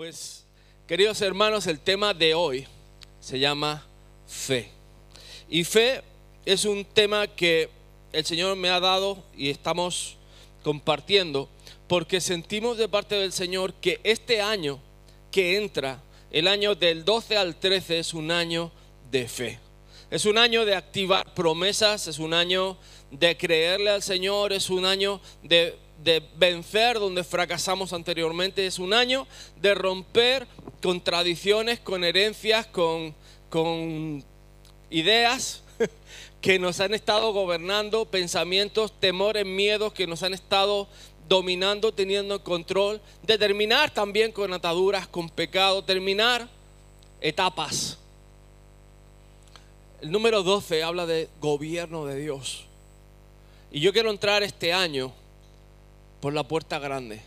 Pues, queridos hermanos, el tema de hoy se llama fe. Y fe es un tema que el Señor me ha dado y estamos compartiendo porque sentimos de parte del Señor que este año que entra, el año del 12 al 13, es un año de fe. Es un año de activar promesas, es un año de creerle al Señor, es un año de de vencer donde fracasamos anteriormente, es un año de romper con tradiciones, con herencias, con, con ideas que nos han estado gobernando, pensamientos, temores, miedos que nos han estado dominando, teniendo control, de terminar también con ataduras, con pecado, terminar etapas. El número 12 habla de gobierno de Dios. Y yo quiero entrar este año por la puerta grande.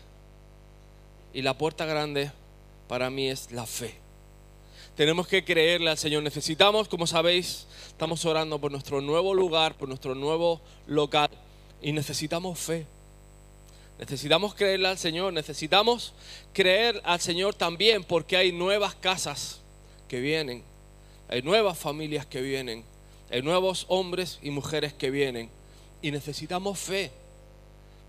Y la puerta grande para mí es la fe. Tenemos que creerle al Señor. Necesitamos, como sabéis, estamos orando por nuestro nuevo lugar, por nuestro nuevo local. Y necesitamos fe. Necesitamos creerle al Señor. Necesitamos creer al Señor también porque hay nuevas casas que vienen. Hay nuevas familias que vienen. Hay nuevos hombres y mujeres que vienen. Y necesitamos fe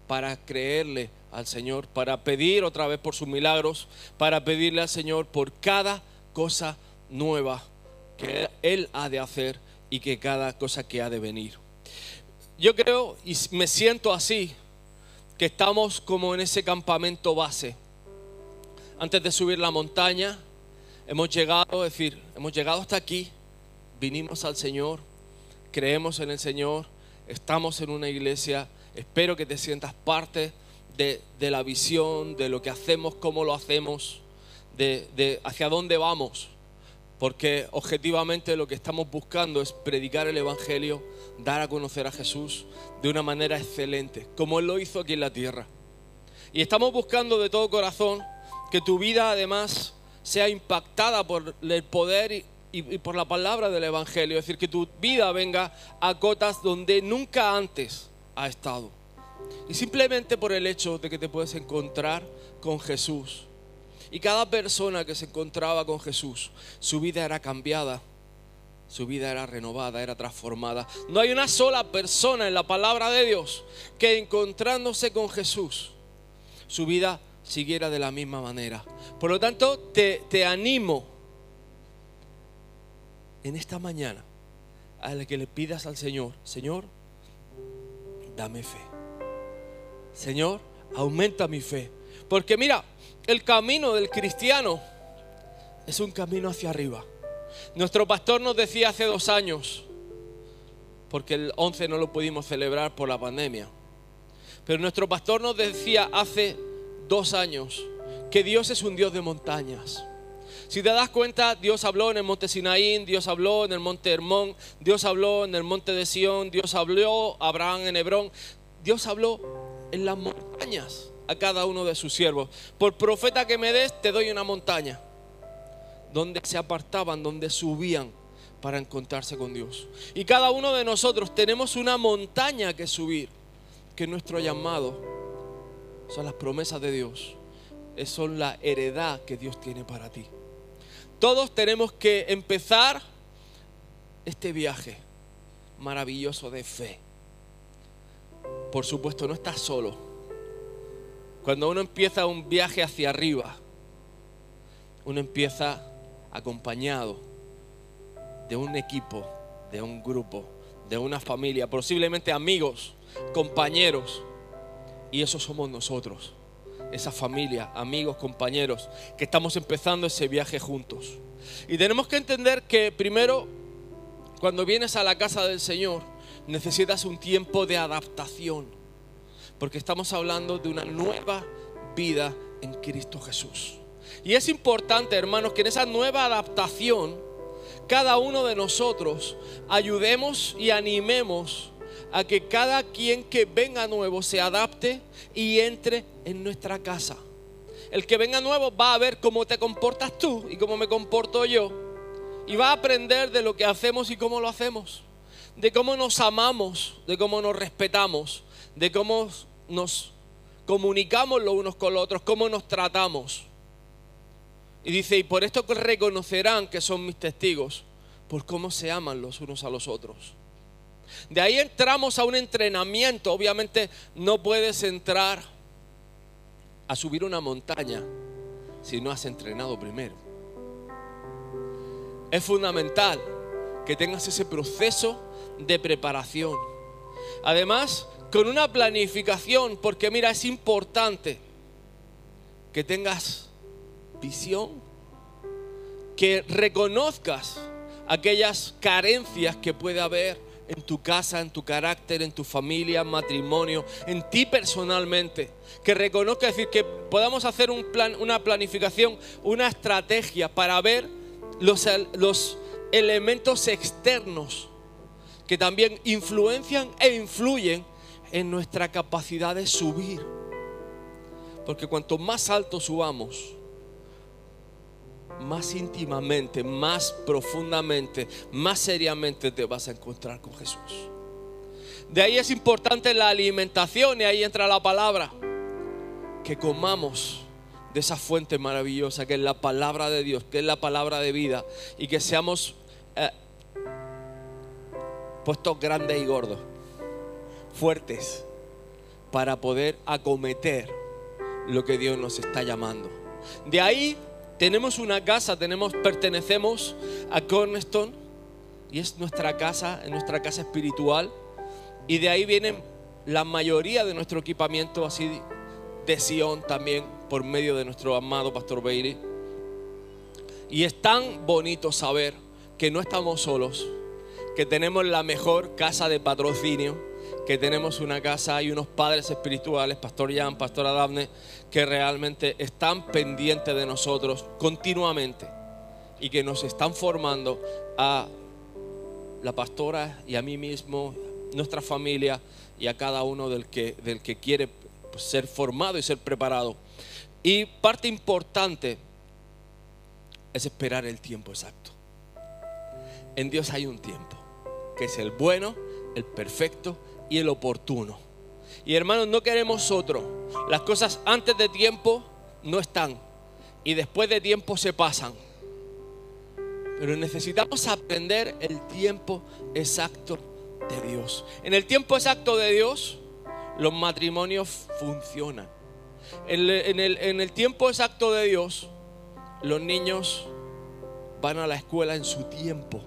para creerle al Señor, para pedir otra vez por sus milagros, para pedirle al Señor por cada cosa nueva que Él ha de hacer y que cada cosa que ha de venir. Yo creo y me siento así, que estamos como en ese campamento base. Antes de subir la montaña, hemos llegado, decir, hemos llegado hasta aquí, vinimos al Señor, creemos en el Señor, estamos en una iglesia Espero que te sientas parte de, la visión, de lo que hacemos, cómo lo hacemos, de, hacia dónde vamos. Porque objetivamente lo que estamos buscando es predicar el Evangelio, dar a conocer a Jesús de una manera excelente, como Él lo hizo aquí en la tierra. Y estamos buscando de todo corazón que tu vida además sea impactada por el poder y, y, por la palabra del Evangelio. Es decir, que tu vida venga a cotas donde nunca antes ha estado. Y simplemente por el hecho de que te puedes encontrar con Jesús. Y cada persona que se encontraba con Jesús, su vida era cambiada, su vida era renovada, era transformada. No hay una sola persona en la palabra de Dios que encontrándose con Jesús, su vida siguiera de la misma manera. Por lo tanto, te, te animo en esta mañana a la que le pidas al Señor, Señor, dame fe. Señor, aumenta mi fe. Porque mira, el camino del cristiano es un camino hacia arriba. Nuestro pastor nos decía hace dos años, porque el 11 no lo pudimos celebrar por la pandemia, pero nuestro pastor nos decía hace dos años que Dios es un Dios de montañas. Si te das cuenta, Dios habló en el monte Sinaín, Dios habló en el monte Hermón, Dios habló en el monte de Sión, Dios habló a Abraham en Hebrón, Dios habló en las montañas a cada uno de sus siervos. Por profeta que me des, te doy una montaña donde se apartaban, donde subían para encontrarse con Dios. Y cada uno de nosotros tenemos una montaña que subir, que nuestro llamado son las promesas de Dios, son la heredad que Dios tiene para ti. Todos tenemos que empezar este viaje maravilloso de fe. Por supuesto, no estás solo. Cuando uno empieza un viaje hacia arriba, uno empieza acompañado de un equipo, de un grupo, de una familia, posiblemente amigos, compañeros. Y eso somos nosotros esa familia, amigos, compañeros, que estamos empezando ese viaje juntos. Y tenemos que entender que primero, cuando vienes a la casa del Señor, necesitas un tiempo de adaptación, porque estamos hablando de una nueva vida en Cristo Jesús. Y es importante, hermanos, que en esa nueva adaptación, cada uno de nosotros ayudemos y animemos a que cada quien que venga nuevo se adapte y entre en nuestra casa. El que venga nuevo va a ver cómo te comportas tú y cómo me comporto yo. Y va a aprender de lo que hacemos y cómo lo hacemos. De cómo nos amamos, de cómo nos respetamos, de cómo nos comunicamos los unos con los otros, cómo nos tratamos. Y dice, y por esto reconocerán que son mis testigos, por cómo se aman los unos a los otros. De ahí entramos a un entrenamiento. Obviamente no puedes entrar a subir una montaña si no has entrenado primero. Es fundamental que tengas ese proceso de preparación. Además, con una planificación, porque mira, es importante que tengas visión, que reconozcas aquellas carencias que puede haber en tu casa, en tu carácter, en tu familia, matrimonio, en ti personalmente. Que reconozcas, decir, que podamos hacer un plan, una planificación, una estrategia para ver los, los elementos externos que también influencian e influyen en nuestra capacidad de subir. Porque cuanto más alto subamos, más íntimamente, más profundamente, más seriamente te vas a encontrar con Jesús. De ahí es importante la alimentación y ahí entra la palabra. Que comamos de esa fuente maravillosa que es la palabra de Dios, que es la palabra de vida y que seamos eh, puestos grandes y gordos, fuertes, para poder acometer lo que Dios nos está llamando. De ahí tenemos una casa, tenemos, pertenecemos a Cornerstone y es nuestra casa, es nuestra casa espiritual. Y de ahí vienen la mayoría de nuestro equipamiento así de Sion también por medio de nuestro amado Pastor Bailey. Y es tan bonito saber que no estamos solos, que tenemos la mejor casa de patrocinio que tenemos una casa y unos padres espirituales, Pastor Jan, Pastora Daphne, que realmente están pendientes de nosotros continuamente y que nos están formando a la pastora y a mí mismo, nuestra familia y a cada uno del que, del que quiere ser formado y ser preparado. Y parte importante es esperar el tiempo exacto. En Dios hay un tiempo, que es el bueno, el perfecto y el oportuno. Y hermanos, no queremos otro. Las cosas antes de tiempo no están y después de tiempo se pasan. Pero necesitamos aprender el tiempo exacto de Dios. En el tiempo exacto de Dios, los matrimonios funcionan. En el, en el tiempo exacto de Dios, los niños van a la escuela en su tiempo.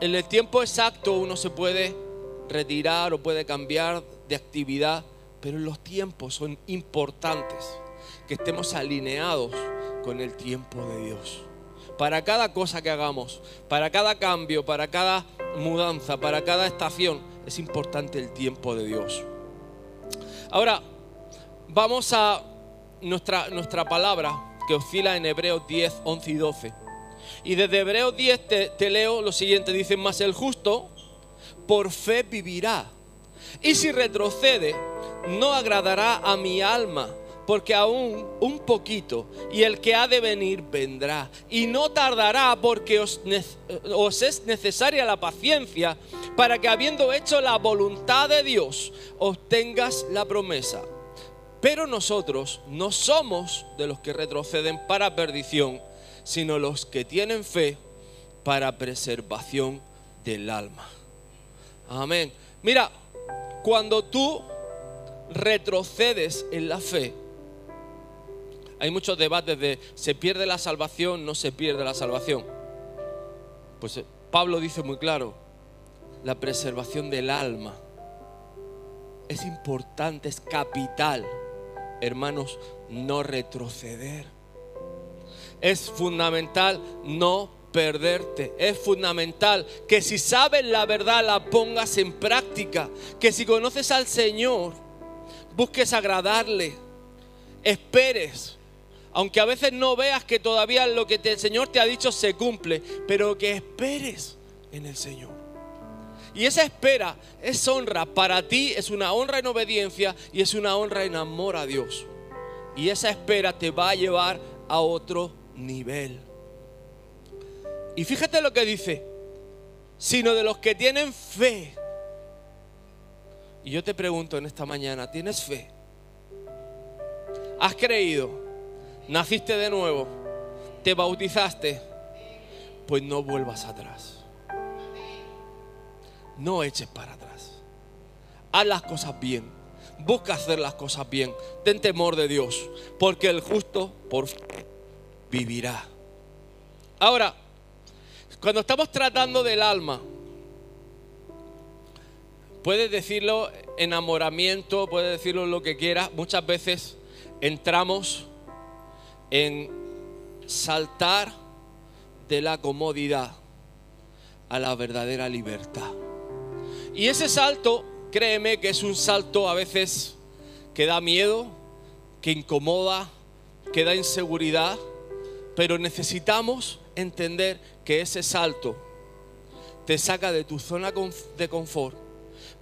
En el tiempo exacto uno se puede retirar o puede cambiar de actividad, pero los tiempos son importantes, que estemos alineados con el tiempo de Dios. Para cada cosa que hagamos, para cada cambio, para cada mudanza, para cada estación, es importante el tiempo de Dios. Ahora, vamos a nuestra, nuestra palabra que oscila en Hebreos 10, 11 y 12. Y desde Hebreos 10 te, leo lo siguiente, dice, más el justo por fe vivirá. Y si retrocede, no agradará a mi alma, porque aún un poquito, y el que ha de venir vendrá. Y no tardará, porque os, es necesaria la paciencia, para que habiendo hecho la voluntad de Dios, obtengas la promesa. Pero nosotros no somos de los que retroceden para perdición, sino los que tienen fe para preservación del alma. Amén. Mira, cuando tú retrocedes en la fe, hay muchos debates de se pierde la salvación, no se pierde la salvación. Pues eh, Pablo dice muy claro, la preservación del alma es importante, es capital, hermanos, no retroceder. Es fundamental no perderte. Es fundamental que si sabes la verdad la pongas en práctica. Que si conoces al Señor, busques agradarle. Esperes. Aunque a veces no veas que todavía lo que el Señor te ha dicho se cumple, pero que esperes en el Señor. Y esa espera es honra. Para ti es una honra en obediencia y es una honra en amor a Dios. Y esa espera te va a llevar a otro nivel. Y fíjate lo que dice, sino de los que tienen fe. Y yo te pregunto en esta mañana, ¿tienes fe? ¿Has creído? ¿Naciste de nuevo? te bautizaste, pues no vuelvas atrás. No eches para atrás. Haz las cosas bien. Busca hacer las cosas bien. Ten temor de Dios, porque el justo por fe vivirá. Ahora, cuando estamos tratando del alma, puedes decirlo enamoramiento, puedes decirlo lo que quieras, muchas veces entramos en saltar de la comodidad a la verdadera libertad. Y ese salto, créeme que es un salto a veces que da miedo, que incomoda, que da inseguridad, pero necesitamos entender que ese salto te saca de tu zona de confort.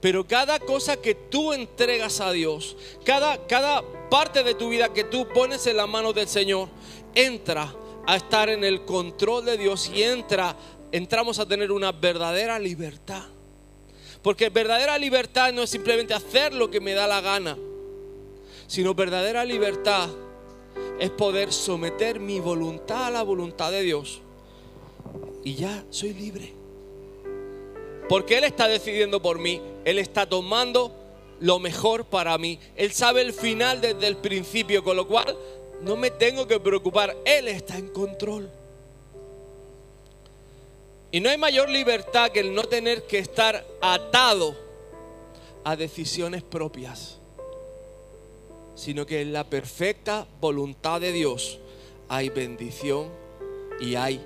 Pero cada cosa que tú entregas a Dios, cada, cada parte de tu vida que tú pones en las manos del Señor, entra a estar en el control de Dios y entra, entramos a tener una verdadera libertad. Porque verdadera libertad no es simplemente hacer lo que me da la gana, sino verdadera libertad es poder someter mi voluntad a la voluntad de Dios. Y ya soy libre. Porque Él está decidiendo por mí. Él está tomando lo mejor para mí. Él sabe el final desde el principio, con lo cual no me tengo que preocupar. Él está en control. Y no hay mayor libertad que el no tener que estar atado a decisiones propias, sino que en la perfecta voluntad de Dios hay bendición y hay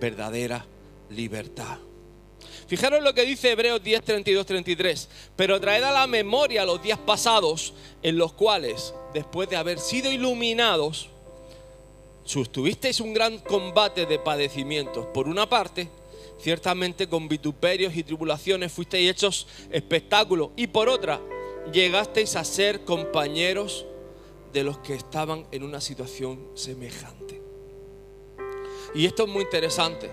verdadera libertad. Fijaros lo que dice Hebreos 10, 32, 33. Pero traed a la memoria los días pasados en los cuales, después de haber sido iluminados, sustuvisteis un gran combate de padecimientos. Por una parte, Ciertamente con vituperios y tribulaciones fuisteis hechos espectáculos. Y por otra, llegasteis a ser compañeros de los que estaban en una situación semejante. Y esto es muy interesante,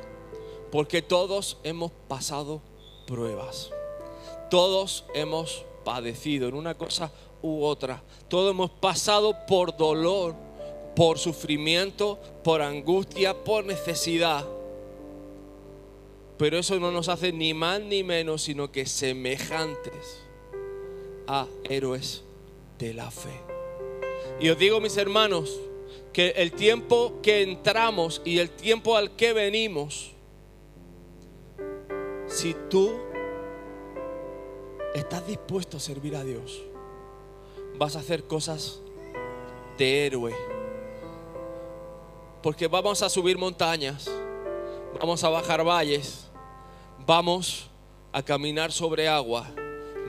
porque todos hemos pasado pruebas. Todos hemos padecido en una cosa u otra. Todos hemos pasado por dolor, por sufrimiento, por angustia, por necesidad. Pero eso no nos hace ni más ni menos, sino que semejantes a héroes de la fe. Y os digo, mis hermanos, que el tiempo que entramos y el tiempo al que venimos, si tú estás dispuesto a servir a Dios, vas a hacer cosas de héroe. Porque vamos a subir montañas vamos a bajar valles, vamos a caminar sobre agua,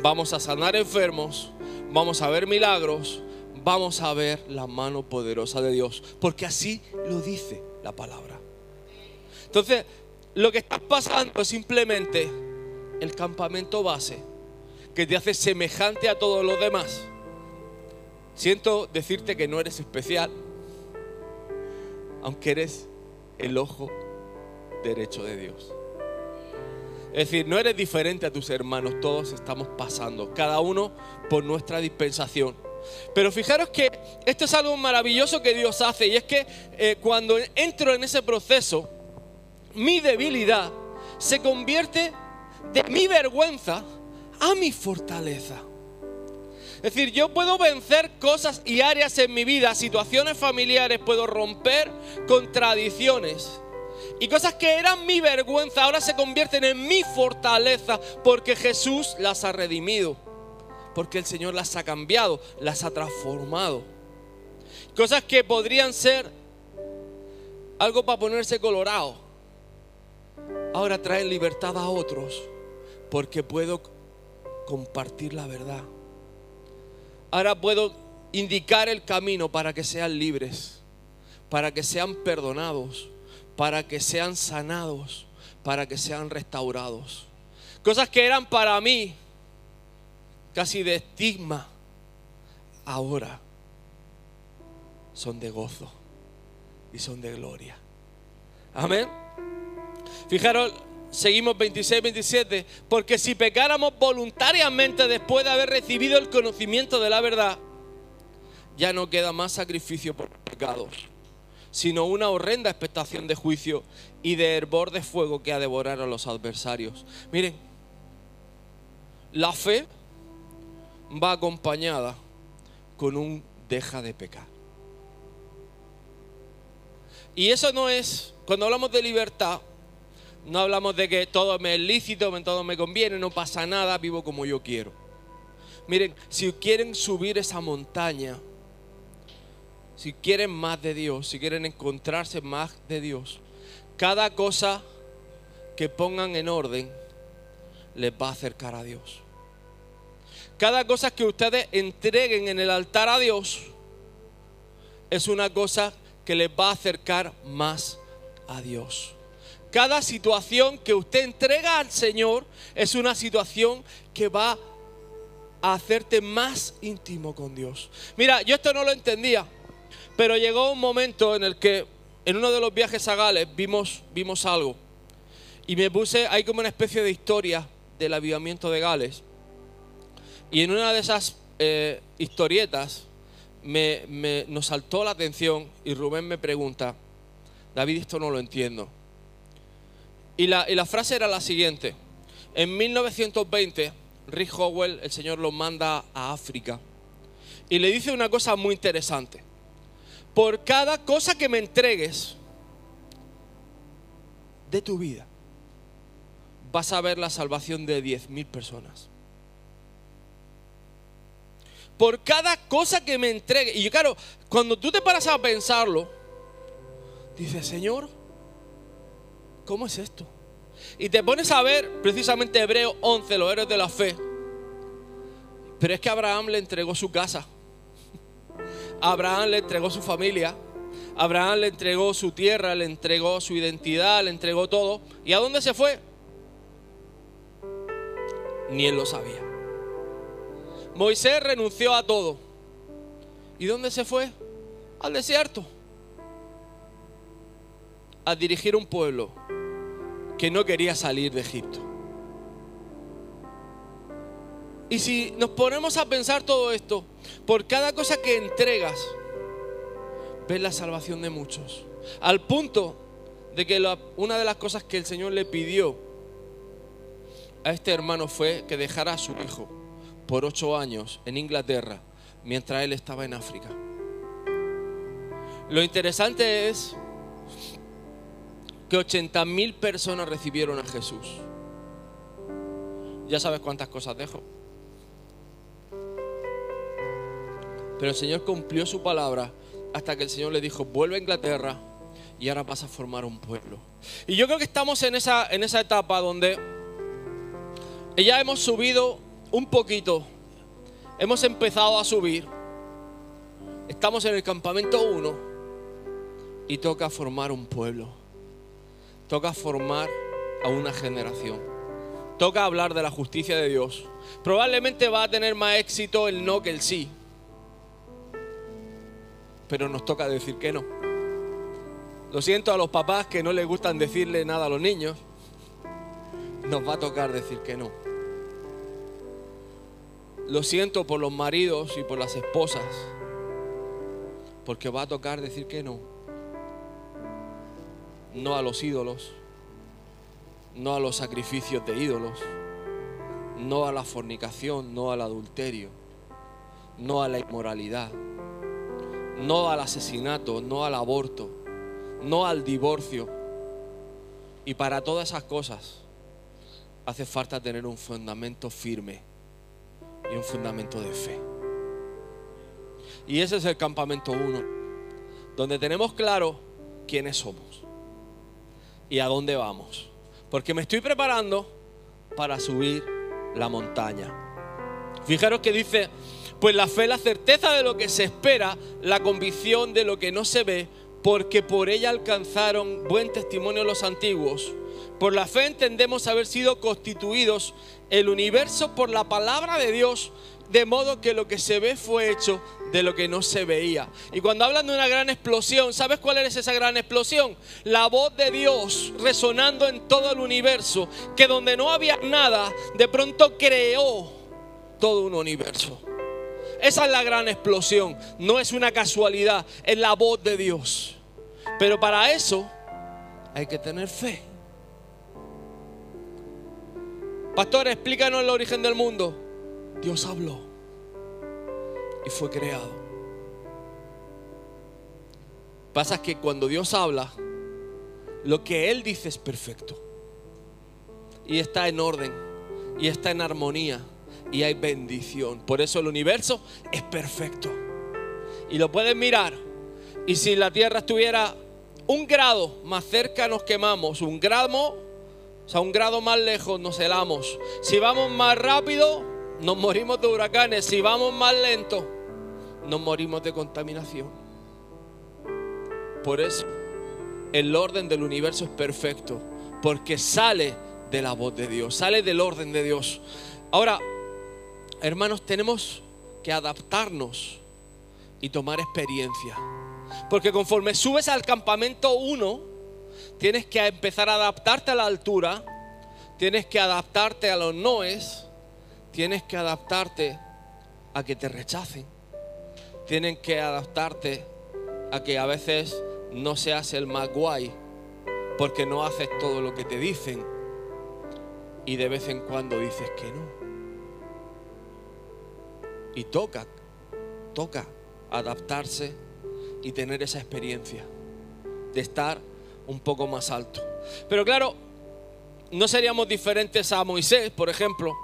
vamos a sanar enfermos, vamos a ver milagros, vamos a ver la mano poderosa de Dios, porque así lo dice la palabra. Entonces, lo que está pasando es simplemente el campamento base que te hace semejante a todos los demás. Siento decirte que no eres especial, aunque eres el ojo derecho de Dios. Es decir, no eres diferente a tus hermanos, todos estamos pasando, cada uno por nuestra dispensación. Pero fijaros que esto es algo maravilloso que Dios hace y es que eh, cuando entro en ese proceso, mi debilidad se convierte de mi vergüenza a mi fortaleza. Es decir, yo puedo vencer cosas y áreas en mi vida, situaciones familiares, puedo romper contradicciones y cosas que eran mi vergüenza ahora se convierten en mi fortaleza porque Jesús las ha redimido. Porque el Señor las ha cambiado, las ha transformado. Cosas que podrían ser algo para ponerse colorado. Ahora traen libertad a otros porque puedo compartir la verdad. Ahora puedo indicar el camino para que sean libres, para que sean perdonados para que sean sanados, para que sean restaurados. Cosas que eran para mí casi de estigma, ahora son de gozo y son de gloria. Amén. Fijaros, seguimos 26, 27, porque si pecáramos voluntariamente después de haber recibido el conocimiento de la verdad, ya no queda más sacrificio por pecados sino una horrenda expectación de juicio y de hervor de fuego que ha devorar a los adversarios. Miren, la fe va acompañada con un deja de pecar. Y eso no es, cuando hablamos de libertad, no hablamos de que todo me es lícito, todo me conviene, no pasa nada, vivo como yo quiero. Miren, si quieren subir esa montaña, si quieren más de Dios, si quieren encontrarse más de Dios, cada cosa que pongan en orden les va a acercar a Dios. Cada cosa que ustedes entreguen en el altar a Dios es una cosa que les va a acercar más a Dios. Cada situación que usted entrega al Señor es una situación que va a hacerte más íntimo con Dios. Mira, yo esto no lo entendía, pero llegó un momento en el que en uno de los viajes a Gales vimos, vimos algo. Y me puse, hay como una especie de historia del avivamiento de Gales. Y en una de esas eh, historietas me, nos saltó la atención y Rubén me pregunta, David, esto no lo entiendo. Y la, frase era la siguiente. En 1920, Rick Howell, el Señor lo manda a África. Y le dice una cosa muy interesante. Por cada cosa que me entregues de tu vida, vas a ver la salvación de 10.000 personas por cada cosa que me entregue. Y claro, cuando tú te paras a pensarlo, dices, Señor, ¿cómo es esto? Y te pones a ver precisamente Hebreo 11, los héroes de la fe. Pero es que Abraham le entregó su casa. Abraham le entregó su familia. Abraham le entregó su tierra, le entregó su identidad, le entregó todo. ¿Y a dónde se fue? Ni él lo sabía. Moisés renunció a todo. ¿Y dónde se fue? Al desierto. A dirigir un pueblo que no quería salir de Egipto. Y si nos ponemos a pensar todo esto, por cada cosa que entregas, ves la salvación de muchos. Al punto de que una de las cosas que el Señor le pidió a este hermano fue que dejara a su hijo por ocho años en Inglaterra mientras él estaba en África. Lo interesante es que 80 mil personas recibieron a Jesús. Ya sabes cuántas cosas dejo. Pero el Señor cumplió su palabra hasta que el Señor le dijo, vuelve a Inglaterra y ahora vas a formar un pueblo. Y yo creo que estamos en esa, en esa etapa donde ya hemos subido un poquito. Hemos empezado a subir. Estamos en el campamento 1 y toca formar un pueblo. Toca formar a una generación. Toca hablar de la justicia de Dios. Probablemente va a tener más éxito el no que el sí. Pero nos toca decir que no. Lo siento a los papás que no les gustan decirle nada a los niños. Nos va a tocar decir que no. Lo siento por los maridos y por las esposas, porque va a tocar decir que no. No a los ídolos, no a los sacrificios de ídolos, no a la fornicación, no al adulterio, no a la inmoralidad, no al asesinato, no al aborto, no al divorcio. Y para todas esas cosas hace falta tener un fundamento firme un fundamento de fe. Y ese es el campamento 1, donde tenemos claro quiénes somos y a dónde vamos. Porque me estoy preparando para subir la montaña. Fijaros que dice, pues la fe, la certeza de lo que se espera, la convicción de lo que no se ve, porque por ella alcanzaron buen testimonio los antiguos. Por la fe entendemos haber sido constituidos el universo por la palabra de Dios, de modo que lo que se ve fue hecho de lo que no se veía. Y cuando hablan de una gran explosión, ¿sabes cuál es esa gran explosión? La voz de Dios resonando en todo el universo, que donde no había nada, de pronto creó todo un universo. Esa es la gran explosión, no es una casualidad, es la voz de Dios. Pero para eso hay que tener fe. Pastor, explícanos el origen del mundo. Dios habló y fue creado. Pasa que cuando Dios habla, lo que Él dice es perfecto. Y está en orden. Y está en armonía. Y hay bendición. Por eso el universo es perfecto. Y lo pueden mirar. Y si la Tierra estuviera un grado más cerca nos quemamos. Un grado, o sea, un grado más lejos nos helamos. Si vamos más rápido, nos morimos de huracanes. Si vamos más lento, nos morimos de contaminación. Por eso el orden del universo es perfecto, porque sale de la voz de Dios, sale del orden de Dios. Ahora, hermanos, tenemos que adaptarnos y tomar experiencia. Porque conforme subes al campamento 1, tienes que empezar a adaptarte a la altura, tienes que adaptarte a los noes, tienes que adaptarte a que te rechacen, tienes que adaptarte a que a veces no seas el más guay porque no haces todo lo que te dicen y de vez en cuando dices que no. Y toca, toca adaptarse y tener esa experiencia de estar un poco más alto. Pero claro, no seríamos diferentes a Moisés, por ejemplo,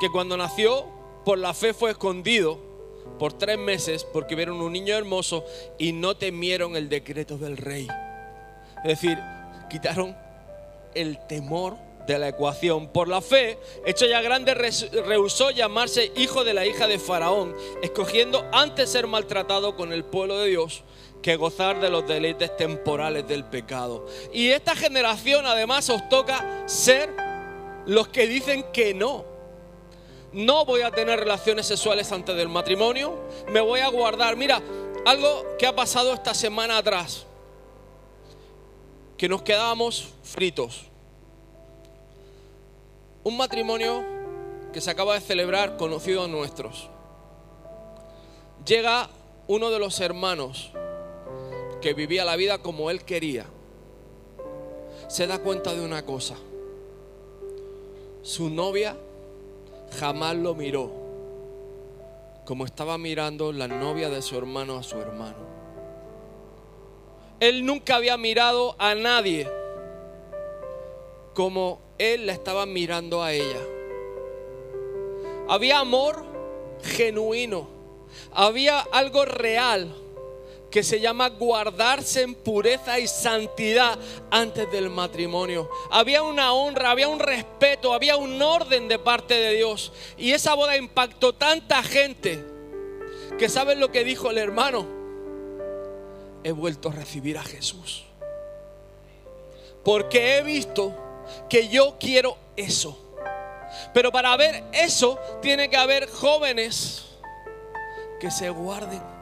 que cuando nació por la fe fue escondido por tres meses porque vieron un niño hermoso y no temieron el decreto del rey. Es decir, quitaron el temor de la ecuación. Por la fe, hecho ya grande, rehusó llamarse hijo de la hija de Faraón, escogiendo antes ser maltratado con el pueblo de Dios que gozar de los deleites temporales del pecado. Y esta generación además os toca ser los que dicen que no no voy a tener relaciones sexuales antes del matrimonio, me voy a guardar. Mira, algo que ha pasado esta semana atrás, que nos quedábamos fritos. Un matrimonio que se acaba de celebrar, conocido a nuestros. Llega uno de los hermanos que vivía la vida como él quería. Se da cuenta de una cosa. Su novia jamás lo miró como estaba mirando la novia de su hermano a su hermano. Él nunca había mirado a nadie como él la estaba mirando a ella. Había amor genuino, había algo real que se llama guardarse en pureza y santidad antes del matrimonio. Había una honra, había un respeto, había un orden de parte de Dios. Y esa boda impactó tanta gente que saben lo que dijo el hermano. He vuelto a recibir a Jesús. Porque he visto que yo quiero eso. Pero para ver eso tiene que haber jóvenes que se guarden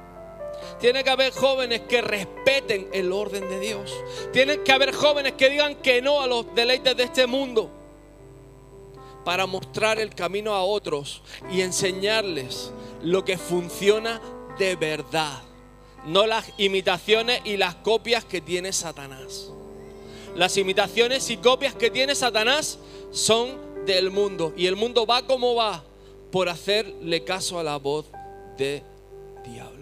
tiene que haber jóvenes que respeten el orden de Dios. Tiene que haber jóvenes que digan que no a los deleites de este mundo para mostrar el camino a otros y enseñarles lo que funciona de verdad. No las imitaciones y las copias que tiene Satanás. Las imitaciones y copias que tiene Satanás son del mundo. Y el mundo va como va por hacerle caso a la voz de diablo.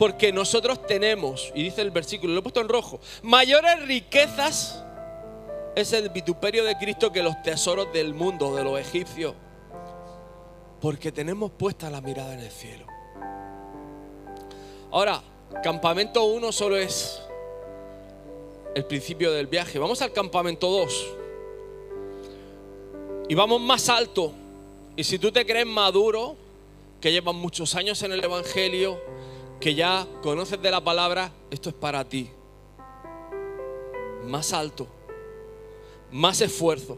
Porque nosotros tenemos, y dice el versículo, lo he puesto en rojo, mayores riquezas es el vituperio de Cristo que los tesoros del mundo, de los egipcios. Porque tenemos puesta la mirada en el cielo. Ahora, campamento 1 solo es el principio del viaje. Vamos al campamento 2. Y vamos más alto. Y si tú te crees maduro, que llevas muchos años en el Evangelio, que ya conoces de la palabra, esto es para ti. Más alto, más esfuerzo,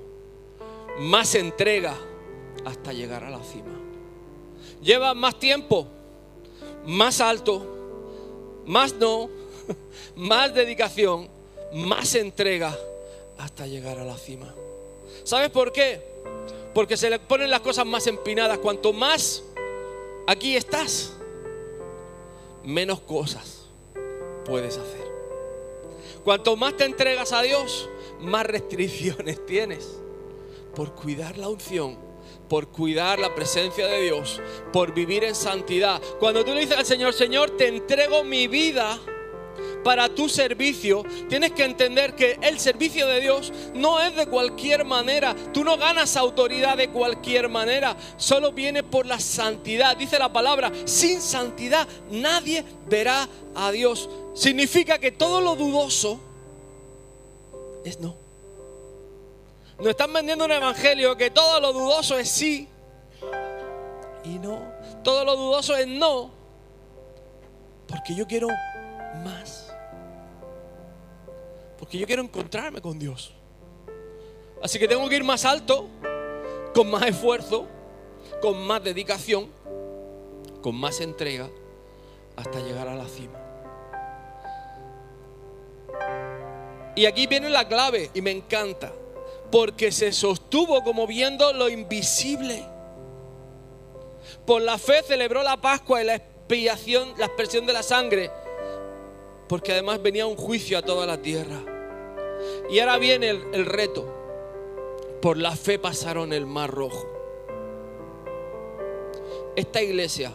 más entrega hasta llegar a la cima. Lleva más tiempo, más alto, más no, más dedicación, más entrega hasta llegar a la cima. ¿Sabes por qué? Porque se le ponen las cosas más empinadas. Cuanto más aquí estás, menos cosas puedes hacer. Cuanto más te entregas a Dios, más restricciones tienes por cuidar la unción, por cuidar la presencia de Dios, por vivir en santidad. Cuando tú le dices al Señor, Señor, te entrego mi vida para tu servicio, tienes que entender que el servicio de Dios no es de cualquier manera. Tú no ganas autoridad de cualquier manera. Solo viene por la santidad. Dice la palabra, sin santidad nadie verá a Dios. Significa que todo lo dudoso es no. Nos están vendiendo un evangelio que todo lo dudoso es sí y no. Todo lo dudoso es no. Porque yo quiero más. Porque yo quiero encontrarme con Dios. Así que tengo que ir más alto, con más esfuerzo, con más dedicación, con más entrega, hasta llegar a la cima. Y aquí viene la clave y me encanta, porque se sostuvo como viendo lo invisible. Por la fe celebró la Pascua y la expiación, la expresión de la sangre, porque además venía un juicio a toda la tierra. Y ahora viene el, reto. Por la fe pasaron el mar rojo. Esta iglesia,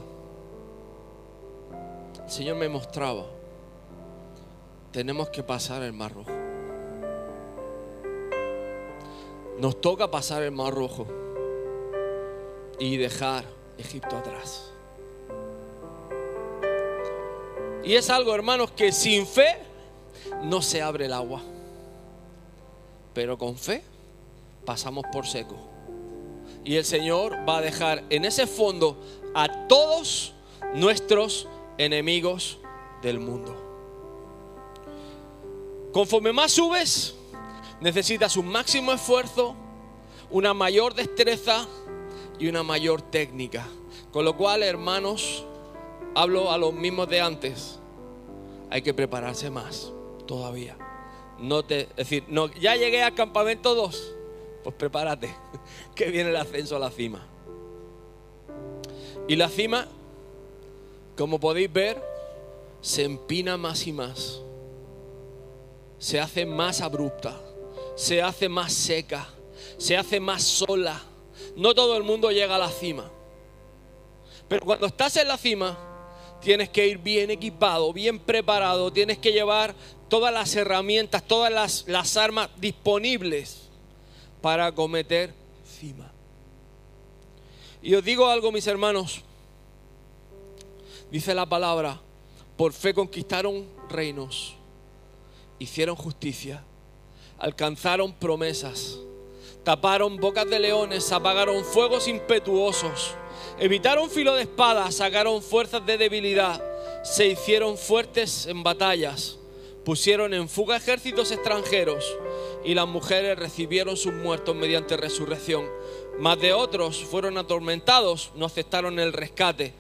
el Señor me mostraba, tenemos que pasar el mar rojo. Nos toca pasar el mar rojo y dejar Egipto atrás. Y es algo, hermanos, que sin fe no se abre el agua pero con fe pasamos por seco. Y el Señor va a dejar en ese fondo a todos nuestros enemigos del mundo. Conforme más subes, necesitas un máximo esfuerzo, una mayor destreza y una mayor técnica. Con lo cual, hermanos, hablo a los mismos de antes. Hay que prepararse más todavía. No te, es decir, no, ya llegué al campamento 2, pues prepárate, que viene el ascenso a la cima. Y la cima, como podéis ver, se empina más y más. Se hace más abrupta, se hace más seca, se hace más sola. No todo el mundo llega a la cima. Pero cuando estás en la cima, tienes que ir bien equipado, bien preparado, tienes que llevar todas las herramientas, todas las, armas disponibles para cometer cima. Y os digo algo, mis hermanos. Dice la palabra, por fe conquistaron reinos, hicieron justicia, alcanzaron promesas, taparon bocas de leones, apagaron fuegos impetuosos, evitaron filo de espada, sacaron fuerzas de debilidad, se hicieron fuertes en batallas pusieron en fuga ejércitos extranjeros y las mujeres recibieron sus muertos mediante resurrección. Más de otros fueron atormentados, no aceptaron el rescate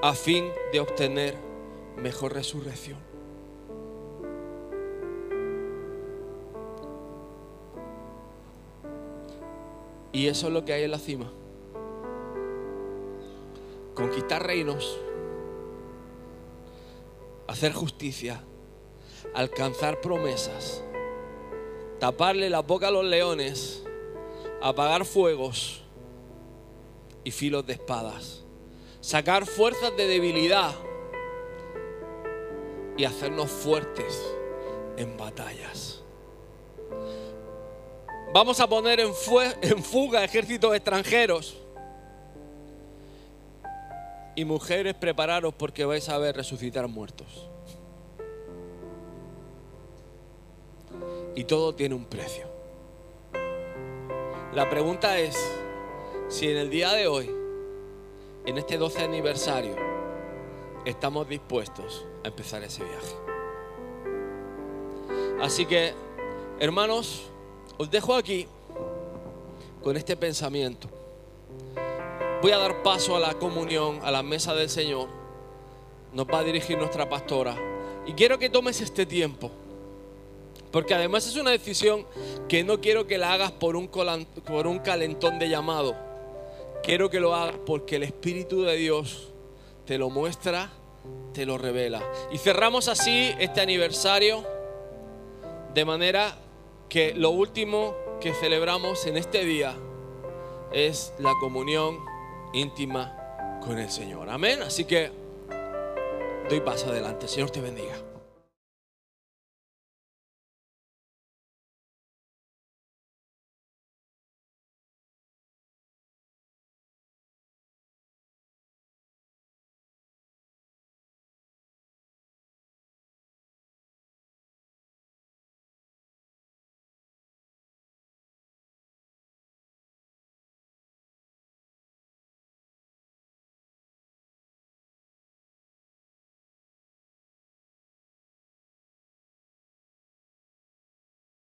a fin de obtener mejor resurrección. Y eso es lo que hay en la cima. Conquistar reinos, hacer justicia, alcanzar promesas, taparle la boca a los leones, apagar fuegos y filos de espadas, sacar fuerzas de debilidad y hacernos fuertes en batallas. Vamos a poner en, en fuga ejércitos extranjeros. Y mujeres, prepararos porque vais a ver resucitar muertos. Y todo tiene un precio. La pregunta es si en el día de hoy, en este 12 aniversario, estamos dispuestos a empezar ese viaje. Así que, hermanos, os dejo aquí con este pensamiento. Voy a dar paso a la comunión, a la mesa del Señor. Nos va a dirigir nuestra pastora. Y quiero que tomes este tiempo porque además es una decisión que no quiero que la hagas por un, por un calentón de llamado. Quiero que lo hagas porque el Espíritu de Dios te lo muestra te lo revela. Y cerramos así este aniversario de manera que lo último que celebramos en este día es la comunión íntima con el Señor. Amén. Así que doy paso adelante. Señor te bendiga.